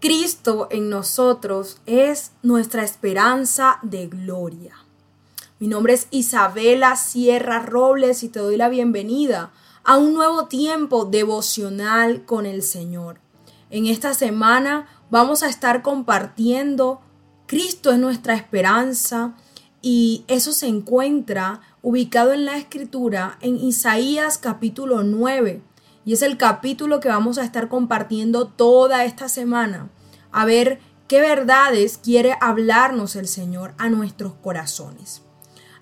Cristo en nosotros es nuestra esperanza de gloria. Mi nombre es Isabela Sierra Robles y te doy la bienvenida a un nuevo tiempo devocional con el Señor. En esta semana vamos a estar compartiendo Cristo es nuestra esperanza y eso se encuentra ubicado en la escritura en Isaías capítulo 9 y es el capítulo que vamos a estar compartiendo toda esta semana. A ver qué verdades quiere hablarnos el Señor a nuestros corazones.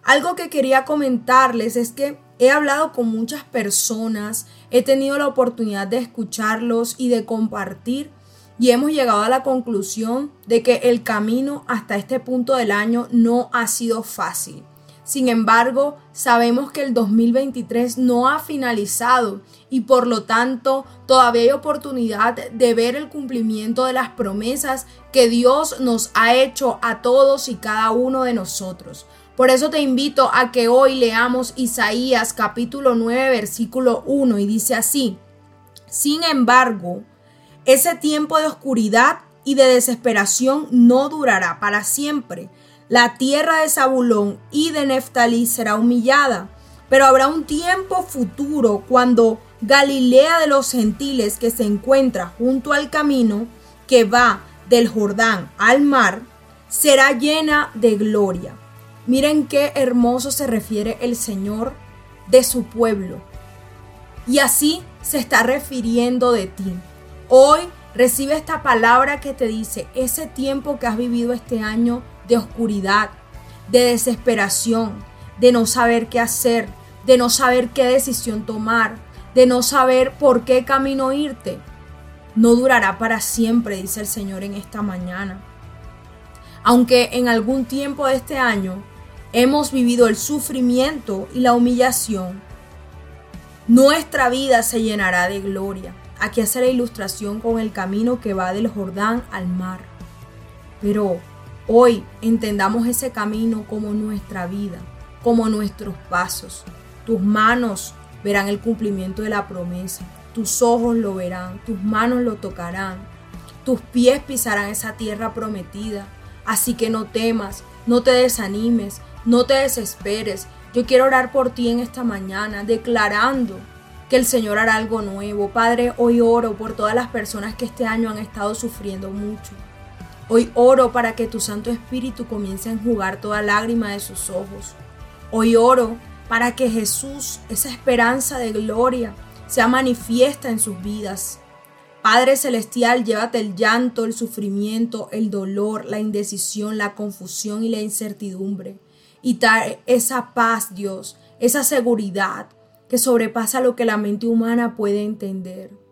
Algo que quería comentarles es que he hablado con muchas personas, he tenido la oportunidad de escucharlos y de compartir y hemos llegado a la conclusión de que el camino hasta este punto del año no ha sido fácil. Sin embargo, sabemos que el 2023 no ha finalizado y por lo tanto todavía hay oportunidad de ver el cumplimiento de las promesas que Dios nos ha hecho a todos y cada uno de nosotros. Por eso te invito a que hoy leamos Isaías capítulo 9 versículo 1 y dice así, Sin embargo, ese tiempo de oscuridad y de desesperación no durará para siempre la tierra de Zabulón y de Neftalí será humillada, pero habrá un tiempo futuro cuando Galilea de los gentiles que se encuentra junto al camino que va del Jordán al mar, será llena de gloria. Miren qué hermoso se refiere el Señor de su pueblo. Y así se está refiriendo de ti. Hoy recibe esta palabra que te dice, ese tiempo que has vivido este año de oscuridad, de desesperación, de no saber qué hacer, de no saber qué decisión tomar, de no saber por qué camino irte, no durará para siempre, dice el Señor en esta mañana. Aunque en algún tiempo de este año hemos vivido el sufrimiento y la humillación, nuestra vida se llenará de gloria. Aquí hace la ilustración con el camino que va del Jordán al mar. Pero Hoy entendamos ese camino como nuestra vida, como nuestros pasos. Tus manos verán el cumplimiento de la promesa, tus ojos lo verán, tus manos lo tocarán, tus pies pisarán esa tierra prometida. Así que no temas, no te desanimes, no te desesperes. Yo quiero orar por ti en esta mañana, declarando que el Señor hará algo nuevo. Padre, hoy oro por todas las personas que este año han estado sufriendo mucho Hoy oro para que tu Santo Espíritu comience a enjugar toda lágrima de sus ojos. Hoy oro para que Jesús, esa esperanza de gloria, sea manifiesta en sus vidas. Padre Celestial, llévate el llanto, el sufrimiento, el dolor, la indecisión, la confusión y la incertidumbre. Y trae esa paz, Dios, esa seguridad que sobrepasa lo que la mente humana puede entender.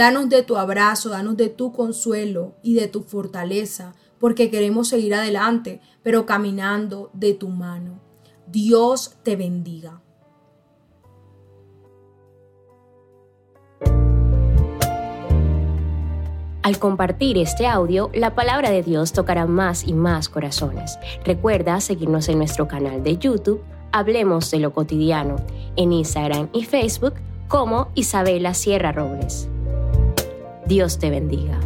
Danos de tu abrazo, danos de tu consuelo y de tu fortaleza, porque queremos seguir adelante, pero caminando de tu mano. Dios te bendiga. Al compartir este audio, la palabra de Dios tocará más y más corazones. Recuerda seguirnos en nuestro canal de YouTube, Hablemos de lo cotidiano, en Instagram y Facebook como Isabela Sierra Robles. Dios te bendiga.